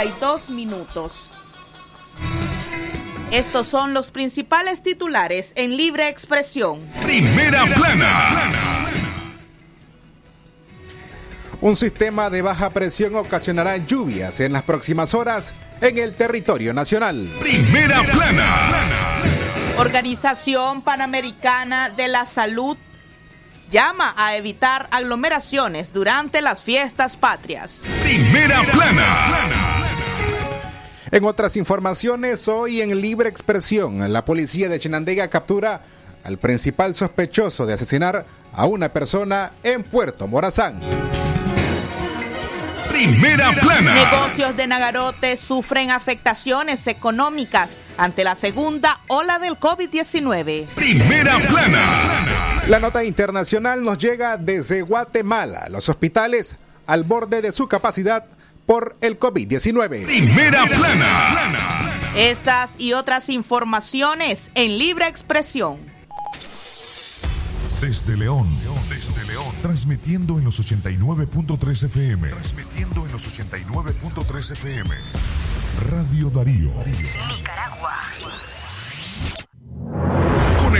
32 minutos. Estos son los principales titulares en libre expresión. Primera plana. Un sistema de baja presión ocasionará lluvias en las próximas horas en el territorio nacional. Primera plana. Organización Panamericana de la Salud llama a evitar aglomeraciones durante las fiestas patrias. Primera plana. En otras informaciones, hoy en libre expresión, la policía de Chinandega captura al principal sospechoso de asesinar a una persona en Puerto Morazán. Primera plana. Negocios de Nagarote sufren afectaciones económicas ante la segunda ola del COVID-19. Primera plana. La nota internacional nos llega desde Guatemala. Los hospitales al borde de su capacidad por el COVID-19. Primera plana. Estas y otras informaciones en libre expresión. Desde León, desde León, transmitiendo en los 89.3 FM. Transmitiendo en los 89.3 FM. Radio Darío. Nicaragua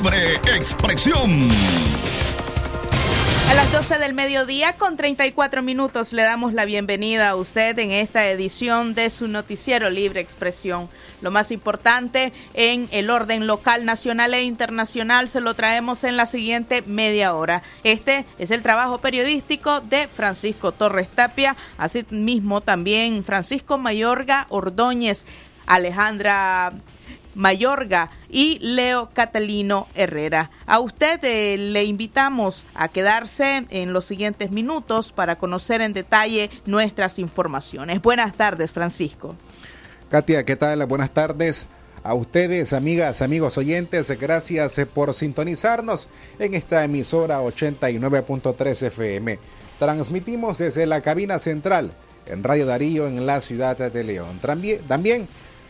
Libre expresión. A las 12 del mediodía con 34 minutos le damos la bienvenida a usted en esta edición de su noticiero Libre Expresión. Lo más importante en el orden local, nacional e internacional se lo traemos en la siguiente media hora. Este es el trabajo periodístico de Francisco Torres Tapia, asimismo también Francisco Mayorga Ordóñez, Alejandra Mayorga y Leo Catalino Herrera. A usted eh, le invitamos a quedarse en los siguientes minutos para conocer en detalle nuestras informaciones. Buenas tardes, Francisco. Katia, ¿qué tal? Buenas tardes. A ustedes, amigas, amigos oyentes, gracias eh, por sintonizarnos en esta emisora 89.3 FM. Transmitimos desde la cabina central en Radio Darío en la ciudad de León. También, también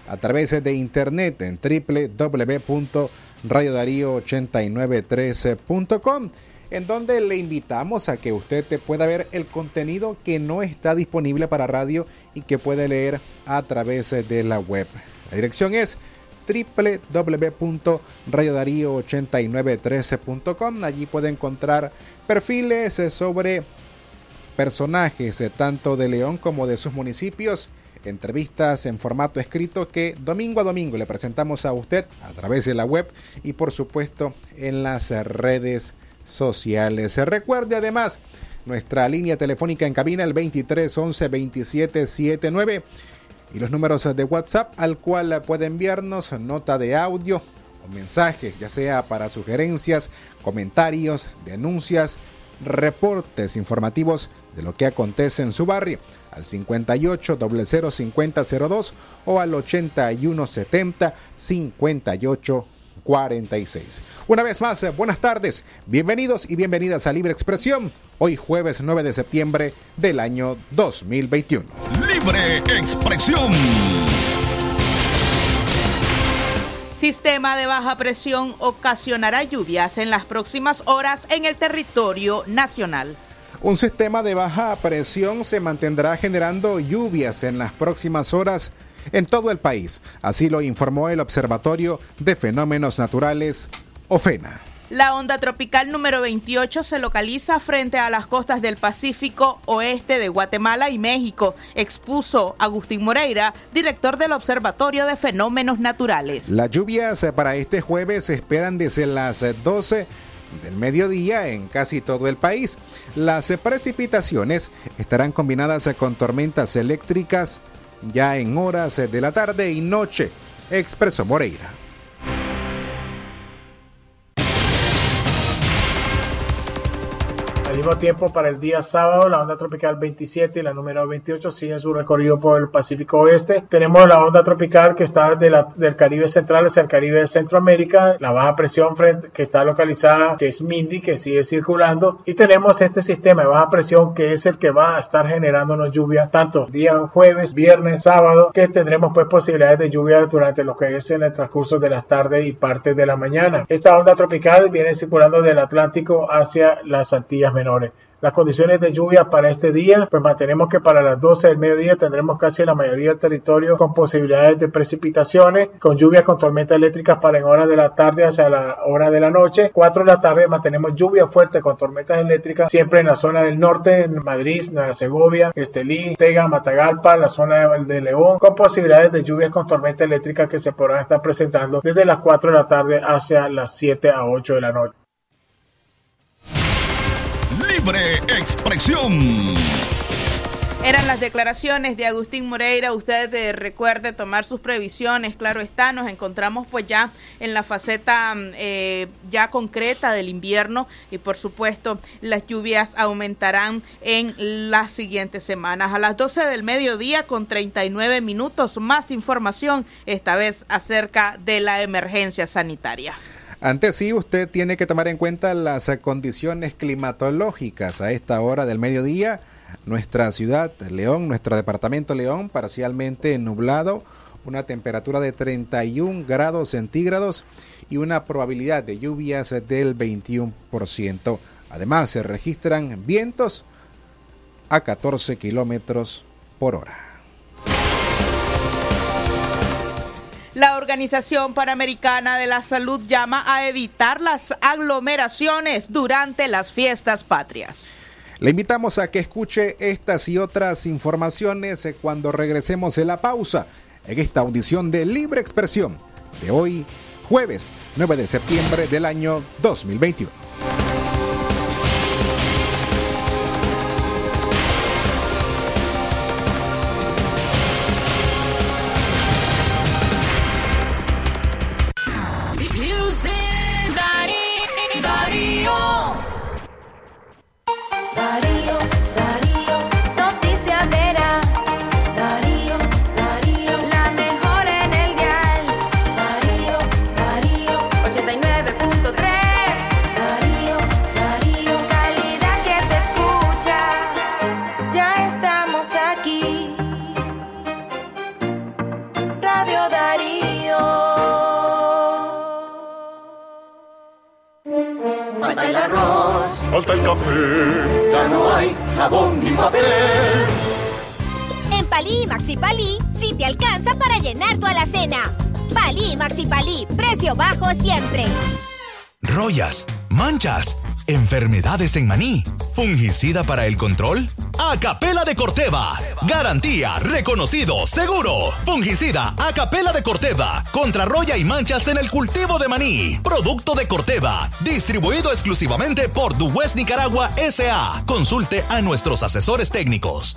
a través de internet en www.radiodarío8913.com en donde le invitamos a que usted pueda ver el contenido que no está disponible para radio y que puede leer a través de la web. La dirección es www.radiodarío8913.com. Allí puede encontrar perfiles sobre personajes tanto de León como de sus municipios entrevistas en formato escrito que domingo a domingo le presentamos a usted a través de la web y por supuesto en las redes sociales. Recuerde además nuestra línea telefónica en cabina el 23 11 27 79 y los números de WhatsApp al cual puede enviarnos nota de audio o mensajes, ya sea para sugerencias, comentarios, denuncias, reportes informativos de lo que acontece en su barrio al 58 00 5002 o al 81 70 58 46. Una vez más, buenas tardes, bienvenidos y bienvenidas a Libre Expresión, hoy jueves 9 de septiembre del año 2021. Libre Expresión. Sistema de baja presión ocasionará lluvias en las próximas horas en el territorio nacional. Un sistema de baja presión se mantendrá generando lluvias en las próximas horas en todo el país. Así lo informó el Observatorio de Fenómenos Naturales, OFENA. La onda tropical número 28 se localiza frente a las costas del Pacífico oeste de Guatemala y México, expuso Agustín Moreira, director del Observatorio de Fenómenos Naturales. Las lluvias para este jueves se esperan desde las 12 del mediodía en casi todo el país. Las precipitaciones estarán combinadas con tormentas eléctricas ya en horas de la tarde y noche, expresó Moreira. Mismo tiempo, para el día sábado, la onda tropical 27 y la número 28 siguen su recorrido por el Pacífico Oeste. Tenemos la onda tropical que está de la, del Caribe Central hacia el Caribe de Centroamérica, la baja presión frente, que está localizada, que es Mindy, que sigue circulando, y tenemos este sistema de baja presión que es el que va a estar generándonos lluvia tanto día jueves, viernes, sábado, que tendremos pues posibilidades de lluvia durante lo que es en el transcurso de las tardes y partes de la mañana. Esta onda tropical viene circulando del Atlántico hacia las Antillas Menores. Las condiciones de lluvia para este día, pues mantenemos que para las 12 del mediodía tendremos casi la mayoría del territorio con posibilidades de precipitaciones, con lluvias con tormentas eléctricas para en horas de la tarde hacia la hora de la noche. 4 de la tarde mantenemos lluvia fuerte con tormentas eléctricas siempre en la zona del norte, en Madrid, Nueva Segovia, Estelí, Tega, Matagalpa, la zona de León, con posibilidades de lluvias con tormentas eléctricas que se podrán estar presentando desde las 4 de la tarde hacia las 7 a 8 de la noche. Expresión. Eran las declaraciones de Agustín Moreira. Usted eh, recuerde tomar sus previsiones. Claro está, nos encontramos pues ya en la faceta eh, ya concreta del invierno y por supuesto las lluvias aumentarán en las siguientes semanas. A las 12 del mediodía con 39 minutos más información, esta vez acerca de la emergencia sanitaria. Antes sí, usted tiene que tomar en cuenta las condiciones climatológicas a esta hora del mediodía. Nuestra ciudad, León, nuestro departamento León, parcialmente nublado, una temperatura de 31 grados centígrados y una probabilidad de lluvias del 21%. Además, se registran vientos a 14 kilómetros por hora. La Organización Panamericana de la Salud llama a evitar las aglomeraciones durante las fiestas patrias. Le invitamos a que escuche estas y otras informaciones cuando regresemos en la pausa en esta audición de Libre Expresión de hoy, jueves 9 de septiembre del año 2021. Maxi Palí, sí te alcanza para llenar tu alacena. Palí Maxi Palí, precio bajo siempre. Rollas, manchas, enfermedades en maní, fungicida para el control. Acapela de Corteva. Garantía, reconocido, seguro. Fungicida Acapela de Corteva. Contra roya y manchas en el cultivo de maní. Producto de Corteva. Distribuido exclusivamente por Duwest Nicaragua S.A. Consulte a nuestros asesores técnicos.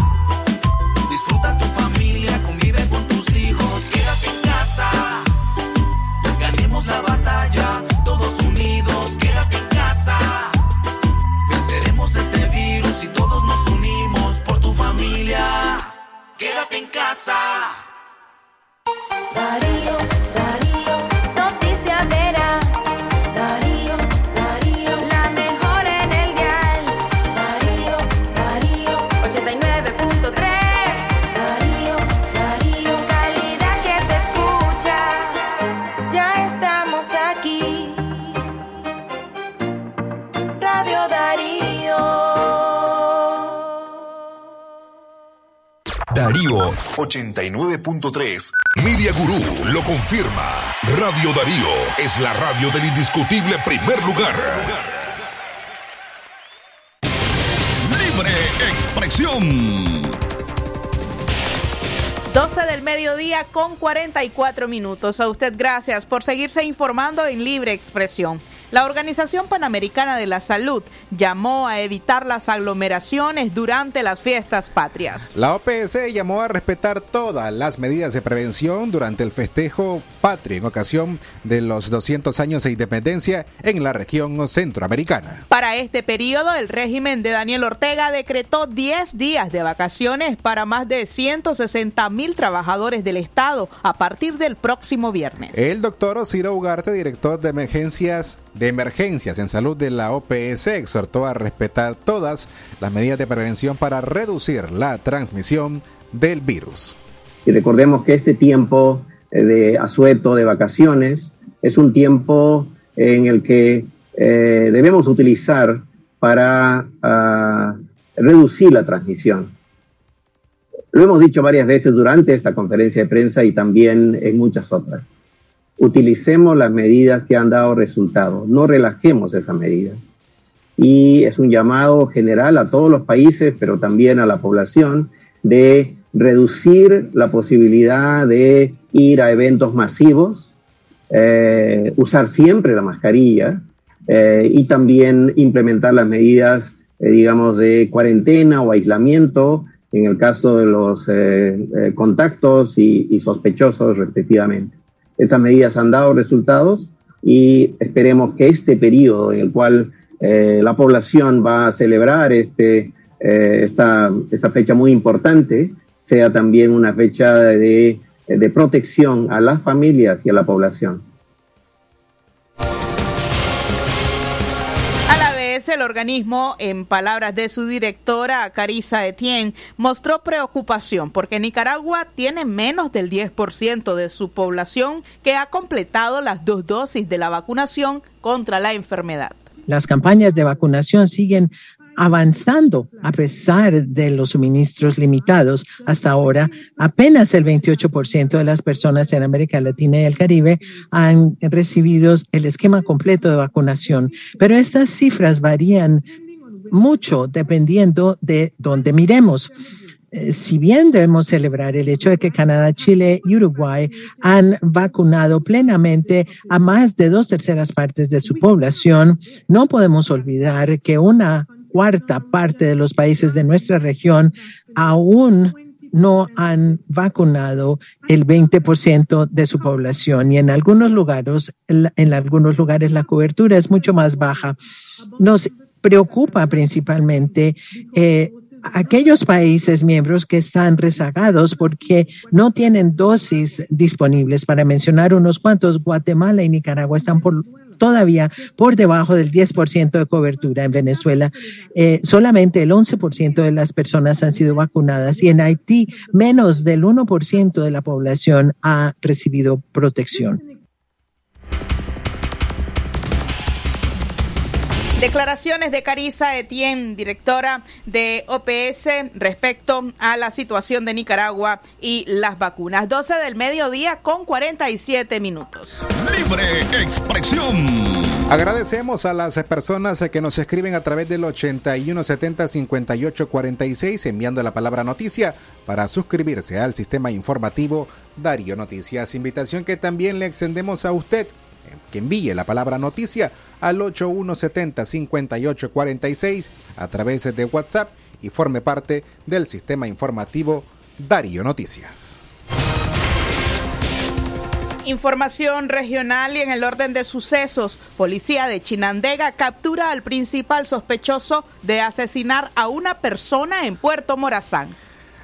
Darío 89.3. Media Gurú lo confirma. Radio Darío es la radio del indiscutible primer lugar. Libre expresión. 12 del mediodía con 44 minutos. A usted gracias por seguirse informando en Libre Expresión. La Organización Panamericana de la Salud llamó a evitar las aglomeraciones durante las fiestas patrias. La OPS llamó a respetar todas las medidas de prevención durante el festejo patrio en ocasión de los 200 años de independencia en la región centroamericana. Para este periodo, el régimen de Daniel Ortega decretó 10 días de vacaciones para más de 160 mil trabajadores del Estado a partir del próximo viernes. El doctor Ciro Ugarte, director de emergencias de emergencias en salud de la OPS, exhortó a respetar todas las medidas de prevención para reducir la transmisión del virus. Y recordemos que este tiempo eh, de asueto, de vacaciones, es un tiempo en el que eh, debemos utilizar para uh, reducir la transmisión. Lo hemos dicho varias veces durante esta conferencia de prensa y también en muchas otras. Utilicemos las medidas que han dado resultados, no relajemos esas medidas. Y es un llamado general a todos los países, pero también a la población, de reducir la posibilidad de ir a eventos masivos, eh, usar siempre la mascarilla eh, y también implementar las medidas, eh, digamos, de cuarentena o aislamiento en el caso de los eh, contactos y, y sospechosos respectivamente. Estas medidas han dado resultados y esperemos que este periodo en el cual eh, la población va a celebrar este, eh, esta, fecha muy importante sea también una fecha de protección a las familias y a la población. El organismo, en palabras de su directora, Carissa Etienne, mostró preocupación porque Nicaragua tiene menos del 10% de su población que ha completado las dos dosis de la vacunación contra la enfermedad. Las campañas de vacunación siguen avanzando a pesar de los suministros limitados. Hasta ahora, apenas el 28% de las personas en América Latina y el Caribe han recibido el esquema completo de vacunación, pero estas cifras varían mucho dependiendo de dónde miremos si bien debemos celebrar el hecho de que Canadá, Chile y Uruguay han vacunado plenamente a más de dos terceras partes de su población, no podemos olvidar que una cuarta parte de los países de nuestra región aún no han vacunado el 20% de su población y en algunos lugares, en algunos lugares la cobertura es mucho más baja. Nos preocupa principalmente eh, aquellos países miembros que están rezagados porque no tienen dosis disponibles. Para mencionar unos cuantos, Guatemala y Nicaragua están por todavía por debajo del 10% de cobertura en Venezuela. Eh, solamente el 11% de las personas han sido vacunadas y en Haití menos del 1% de la población ha recibido protección. Declaraciones de Carisa Etienne, directora de OPS, respecto a la situación de Nicaragua y las vacunas. 12 del mediodía con 47 minutos. Libre expresión. Agradecemos a las personas que nos escriben a través del 8170-5846 enviando la palabra noticia para suscribirse al sistema informativo Darío Noticias. Invitación que también le extendemos a usted que envíe la palabra noticia al 8170-5846 a través de WhatsApp y forme parte del sistema informativo Darío Noticias. Información regional y en el orden de sucesos, policía de Chinandega captura al principal sospechoso de asesinar a una persona en Puerto Morazán.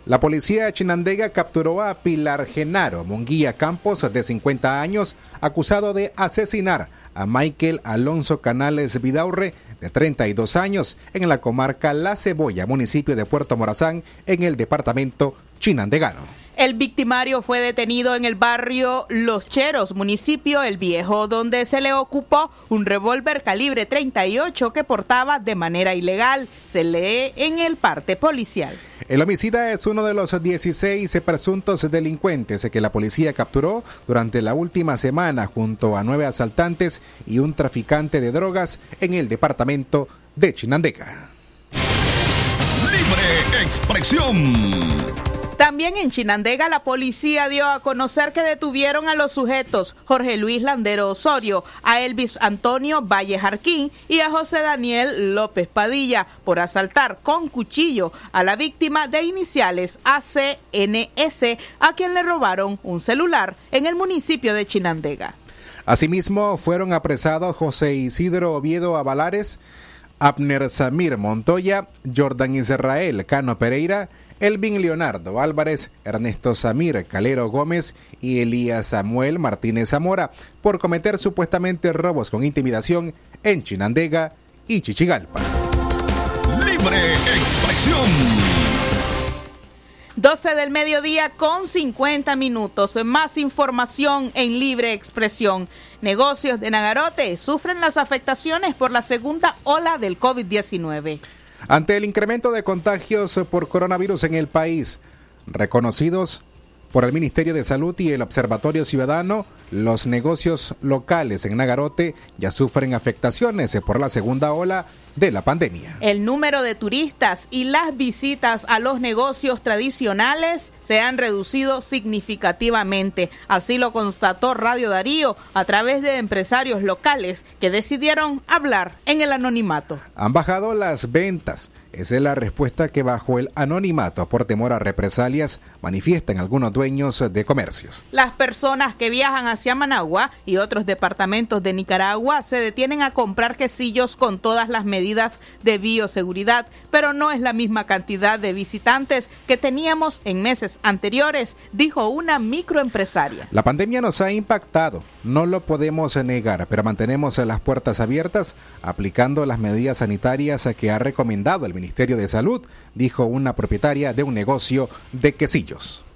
La policía de Chinandega capturó a Pilar Genaro Monguía Campos, de 50 años, acusado de asesinar a Michael Alonso Canales Vidaurre, de 32 años, en la comarca La Cebolla, municipio de Puerto Morazán, en el departamento chinandegano. El victimario fue detenido en el barrio Los Cheros, municipio El Viejo, donde se le ocupó un revólver calibre 38 que portaba de manera ilegal. Se lee en el parte policial. El homicida es uno de los 16 presuntos delincuentes que la policía capturó durante la última semana junto a nueve asaltantes y un traficante de drogas en el departamento de Chinandega. Libre expresión. También en Chinandega la policía dio a conocer que detuvieron a los sujetos Jorge Luis Landero Osorio, a Elvis Antonio Valle Jarquín y a José Daniel López Padilla por asaltar con cuchillo a la víctima de iniciales ACNS a quien le robaron un celular en el municipio de Chinandega. Asimismo fueron apresados José Isidro Oviedo Avalares, Abner Samir Montoya, Jordan Israel Cano Pereira, Elvin Leonardo Álvarez, Ernesto Samir Calero Gómez y Elías Samuel Martínez Zamora por cometer supuestamente robos con intimidación en Chinandega y Chichigalpa. Libre expresión. 12 del mediodía con 50 minutos. Más información en libre expresión. Negocios de Nagarote sufren las afectaciones por la segunda ola del COVID-19. Ante el incremento de contagios por coronavirus en el país, reconocidos por el Ministerio de Salud y el Observatorio Ciudadano, los negocios locales en Nagarote ya sufren afectaciones por la segunda ola de la pandemia. El número de turistas y las visitas a los negocios tradicionales se han reducido significativamente. Así lo constató Radio Darío a través de empresarios locales que decidieron hablar en el anonimato. Han bajado las ventas. Esa es la respuesta que bajo el anonimato por temor a represalias manifiestan algunos dueños de comercios. Las personas que viajan hacia Managua y otros departamentos de Nicaragua se detienen a comprar quesillos con todas las medidas de bioseguridad, pero no es la misma cantidad de visitantes que teníamos en meses anteriores, dijo una microempresaria. La pandemia nos ha impactado, no lo podemos negar, pero mantenemos las puertas abiertas aplicando las medidas sanitarias que ha recomendado el Ministerio de Salud, dijo una propietaria de un negocio de quesillos.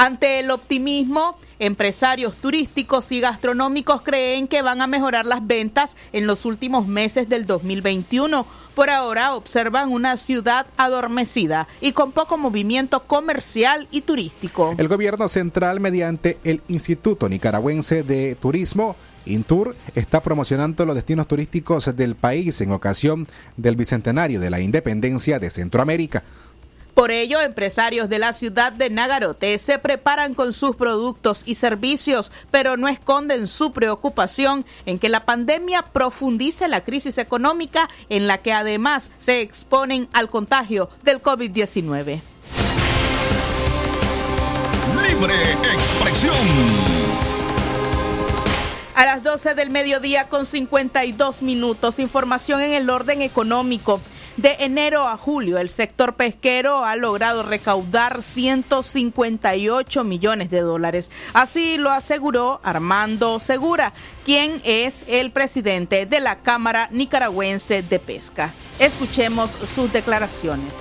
Ante el optimismo, empresarios turísticos y gastronómicos creen que van a mejorar las ventas en los últimos meses del 2021. Por ahora observan una ciudad adormecida y con poco movimiento comercial y turístico. El gobierno central, mediante el Instituto Nicaragüense de Turismo, Intur está promocionando los destinos turísticos del país en ocasión del bicentenario de la independencia de Centroamérica. Por ello, empresarios de la ciudad de Nagarote se preparan con sus productos y servicios, pero no esconden su preocupación en que la pandemia profundice la crisis económica en la que además se exponen al contagio del COVID-19. Libre expresión. A las 12 del mediodía con 52 minutos, información en el orden económico. De enero a julio, el sector pesquero ha logrado recaudar 158 millones de dólares. Así lo aseguró Armando Segura, quien es el presidente de la Cámara Nicaragüense de Pesca. Escuchemos sus declaraciones.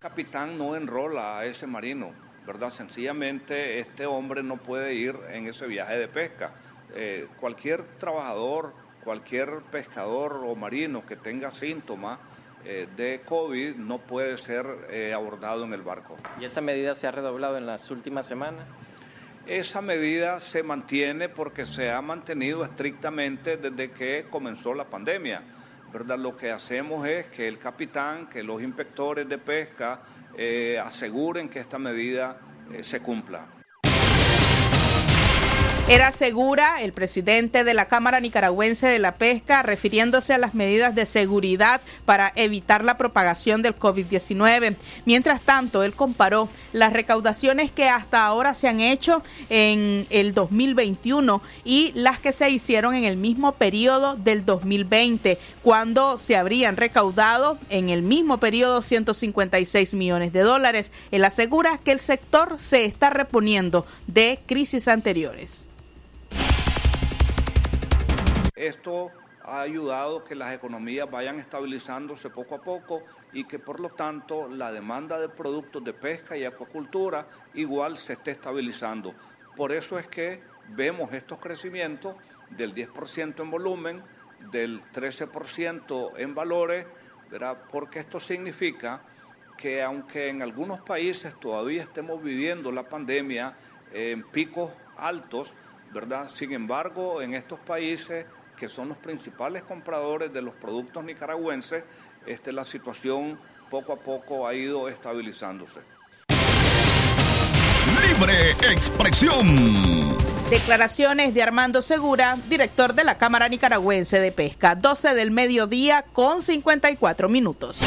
capitán no enrola a ese marino, ¿verdad? Sencillamente este hombre no puede ir en ese viaje de pesca. Eh, cualquier trabajador, cualquier pescador o marino que tenga síntomas eh, de COVID no puede ser eh, abordado en el barco. ¿Y esa medida se ha redoblado en las últimas semanas? Esa medida se mantiene porque se ha mantenido estrictamente desde que comenzó la pandemia. ¿verdad? Lo que hacemos es que el capitán, que los inspectores de pesca eh, aseguren que esta medida se cumpla. Era Segura, el presidente de la Cámara Nicaragüense de la Pesca, refiriéndose a las medidas de seguridad para evitar la propagación del COVID-19. Mientras tanto, él comparó las recaudaciones que hasta ahora se han hecho en el 2021 y las que se hicieron en el mismo periodo del 2020, cuando se habrían recaudado en el mismo periodo 156 millones de dólares. Él asegura que el sector se está reponiendo de crisis anteriores. Esto ha ayudado que las economías vayan estabilizándose poco a poco y que por lo tanto la demanda de productos de pesca y acuacultura igual se esté estabilizando. Por eso es que vemos estos crecimientos del 10% en volumen, del 13% en valores, ¿verdad? porque esto significa que aunque en algunos países todavía estemos viviendo la pandemia en picos altos, ¿verdad? Sin embargo, en estos países que son los principales compradores de los productos nicaragüenses, este, la situación poco a poco ha ido estabilizándose. Libre expresión. Declaraciones de Armando Segura, director de la Cámara Nicaragüense de Pesca, 12 del mediodía con 54 minutos.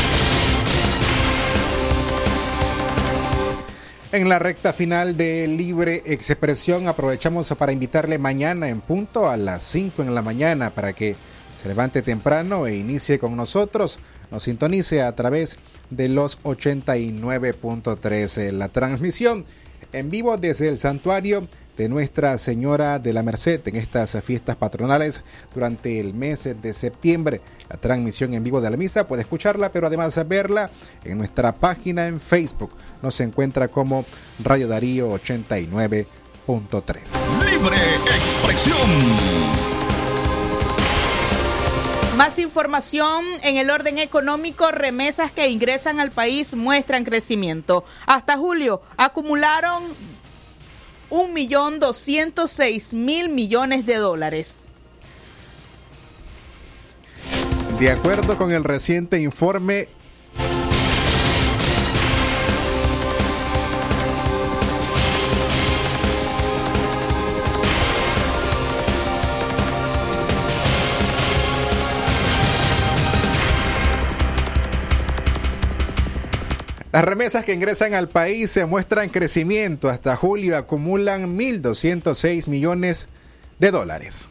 En la recta final de Libre Expresión aprovechamos para invitarle mañana en punto a las 5 en la mañana para que se levante temprano e inicie con nosotros. Nos sintonice a través de los 89.13. La transmisión en vivo desde el santuario de Nuestra Señora de la Merced en estas fiestas patronales durante el mes de septiembre. La transmisión en vivo de la misa puede escucharla, pero además verla en nuestra página en Facebook. Nos encuentra como Radio Darío 89.3. Libre expresión. Más información en el orden económico, remesas que ingresan al país muestran crecimiento. Hasta julio acumularon 1.206.000 millones de dólares. De acuerdo con el reciente informe Las remesas que ingresan al país se muestran crecimiento. Hasta julio acumulan 1.206 millones de dólares.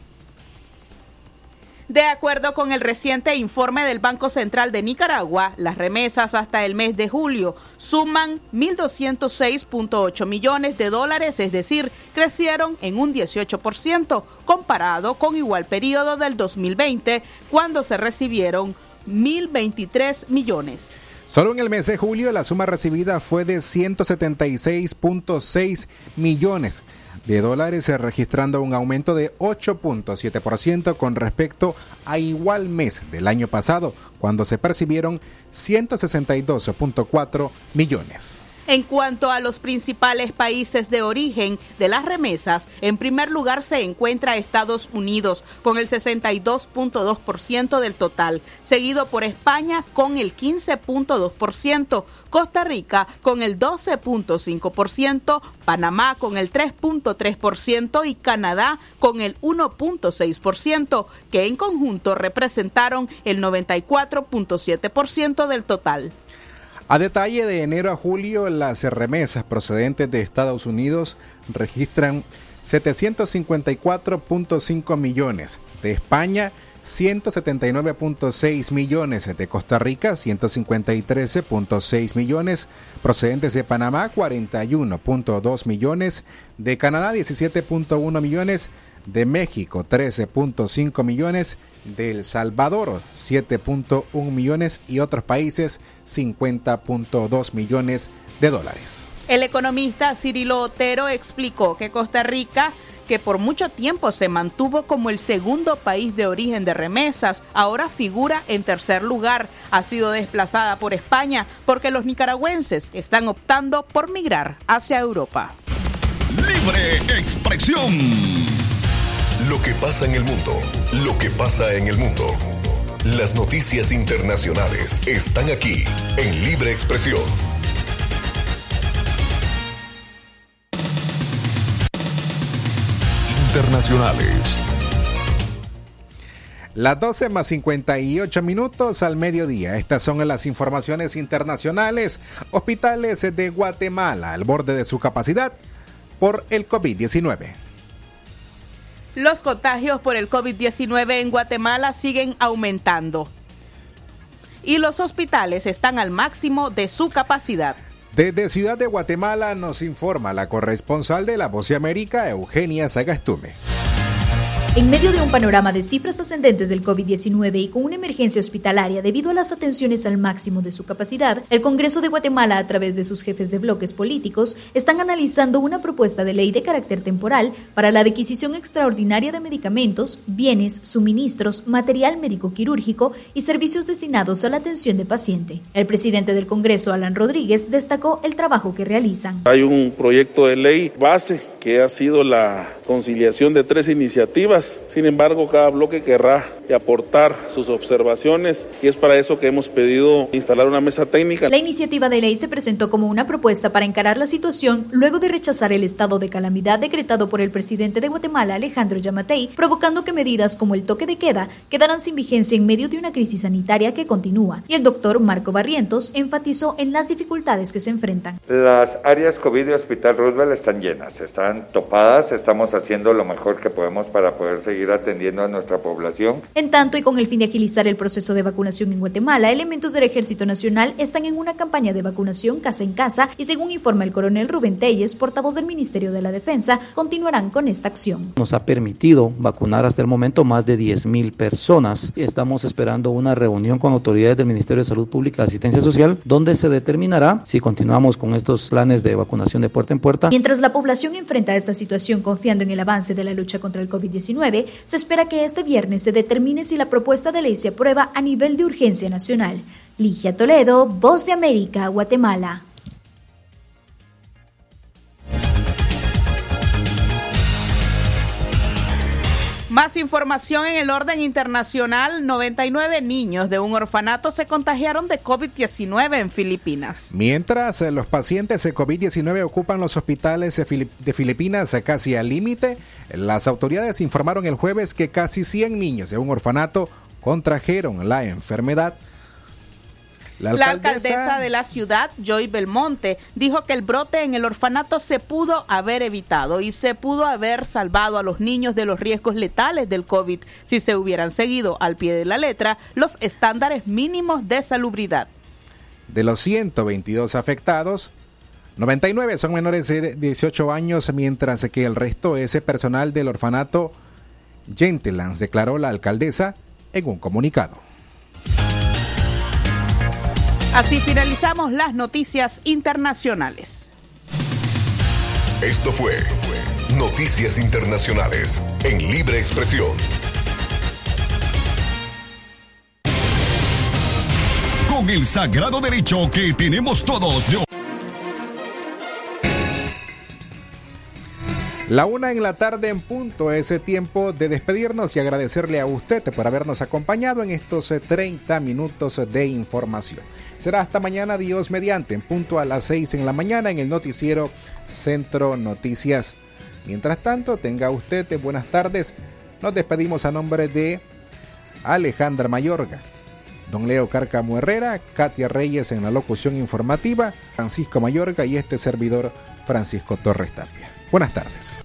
De acuerdo con el reciente informe del Banco Central de Nicaragua, las remesas hasta el mes de julio suman 1.206.8 millones de dólares, es decir, crecieron en un 18% comparado con igual periodo del 2020, cuando se recibieron 1.023 millones. Solo en el mes de julio la suma recibida fue de 176.6 millones de dólares, registrando un aumento de 8.7% con respecto a igual mes del año pasado, cuando se percibieron 162.4 millones. En cuanto a los principales países de origen de las remesas, en primer lugar se encuentra Estados Unidos con el 62.2% del total, seguido por España con el 15.2%, Costa Rica con el 12.5%, Panamá con el 3.3% y Canadá con el 1.6%, que en conjunto representaron el 94.7% del total. A detalle de enero a julio, las remesas procedentes de Estados Unidos registran 754.5 millones. De España, 179.6 millones, de Costa Rica 153.6 millones, procedentes de Panamá 41.2 millones, de Canadá 17.1 millones, de México 13.5 millones, de El Salvador 7.1 millones y otros países 50.2 millones de dólares. El economista Cirilo Otero explicó que Costa Rica que por mucho tiempo se mantuvo como el segundo país de origen de remesas, ahora figura en tercer lugar. Ha sido desplazada por España porque los nicaragüenses están optando por migrar hacia Europa. Libre expresión. Lo que pasa en el mundo, lo que pasa en el mundo. Las noticias internacionales están aquí en Libre Expresión. Internacionales. Las 12 más 58 minutos al mediodía. Estas son las informaciones internacionales. Hospitales de Guatemala al borde de su capacidad por el COVID-19. Los contagios por el COVID-19 en Guatemala siguen aumentando y los hospitales están al máximo de su capacidad. Desde Ciudad de Guatemala nos informa la corresponsal de La Voz de América, Eugenia Sagastume. En medio de un panorama de cifras ascendentes del COVID-19 y con una emergencia hospitalaria debido a las atenciones al máximo de su capacidad, el Congreso de Guatemala, a través de sus jefes de bloques políticos, están analizando una propuesta de ley de carácter temporal para la adquisición extraordinaria de medicamentos, bienes, suministros, material médico quirúrgico y servicios destinados a la atención de paciente. El presidente del Congreso, Alan Rodríguez, destacó el trabajo que realizan. Hay un proyecto de ley base que ha sido la conciliación de tres iniciativas. Sin embargo, cada bloque querrá aportar sus observaciones y es para eso que hemos pedido instalar una mesa técnica. La iniciativa de ley se presentó como una propuesta para encarar la situación luego de rechazar el estado de calamidad decretado por el presidente de Guatemala, Alejandro Yamatei, provocando que medidas como el toque de queda quedaran sin vigencia en medio de una crisis sanitaria que continúa. Y el doctor Marco Barrientos enfatizó en las dificultades que se enfrentan. Las áreas COVID de Hospital Roosevelt están llenas, están topadas, estamos haciendo lo mejor que podemos para poder seguir atendiendo a nuestra población. En tanto, y con el fin de agilizar el proceso de vacunación en Guatemala, elementos del Ejército Nacional están en una campaña de vacunación casa en casa y según informa el coronel Rubén Telles, portavoz del Ministerio de la Defensa, continuarán con esta acción. Nos ha permitido vacunar hasta el momento más de 10.000 personas. Estamos esperando una reunión con autoridades del Ministerio de Salud Pública y Asistencia Social, donde se determinará si continuamos con estos planes de vacunación de puerta en puerta. Mientras la población enfrenta esta situación confiando en el avance de la lucha contra el COVID-19, se espera que este viernes se determine si la propuesta de ley se aprueba a nivel de urgencia nacional. Ligia Toledo, Voz de América, Guatemala. Más información en el orden internacional. 99 niños de un orfanato se contagiaron de COVID-19 en Filipinas. Mientras eh, los pacientes de COVID-19 ocupan los hospitales de, Filip de Filipinas eh, casi al límite, las autoridades informaron el jueves que casi 100 niños de un orfanato contrajeron la enfermedad. La alcaldesa, la alcaldesa, de la ciudad, Joy Belmonte, dijo que el brote en el orfanato se pudo haber evitado y se pudo haber salvado a los niños de los riesgos letales del COVID si se hubieran seguido al pie de la letra los estándares mínimos de salubridad. De los 122 afectados, 99 son menores de 18 años, mientras que el resto es personal del orfanato Gentilans, declaró la alcaldesa en un comunicado. Así finalizamos las noticias internacionales. Esto fue Noticias Internacionales en Libre Expresión. Con el sagrado derecho que tenemos todos de La una en la tarde en punto, ese tiempo de despedirnos y agradecerle a usted por habernos acompañado en estos 30 minutos de información. Será hasta mañana, Dios mediante, en punto a las 6 en la mañana en el noticiero Centro Noticias. Mientras tanto, tenga usted buenas tardes. Nos despedimos a nombre de Alejandra Mayorga, don Leo Cárcamo Herrera, Katia Reyes en la locución informativa, Francisco Mayorga y este servidor Francisco Torres Tapia. Buenas tardes.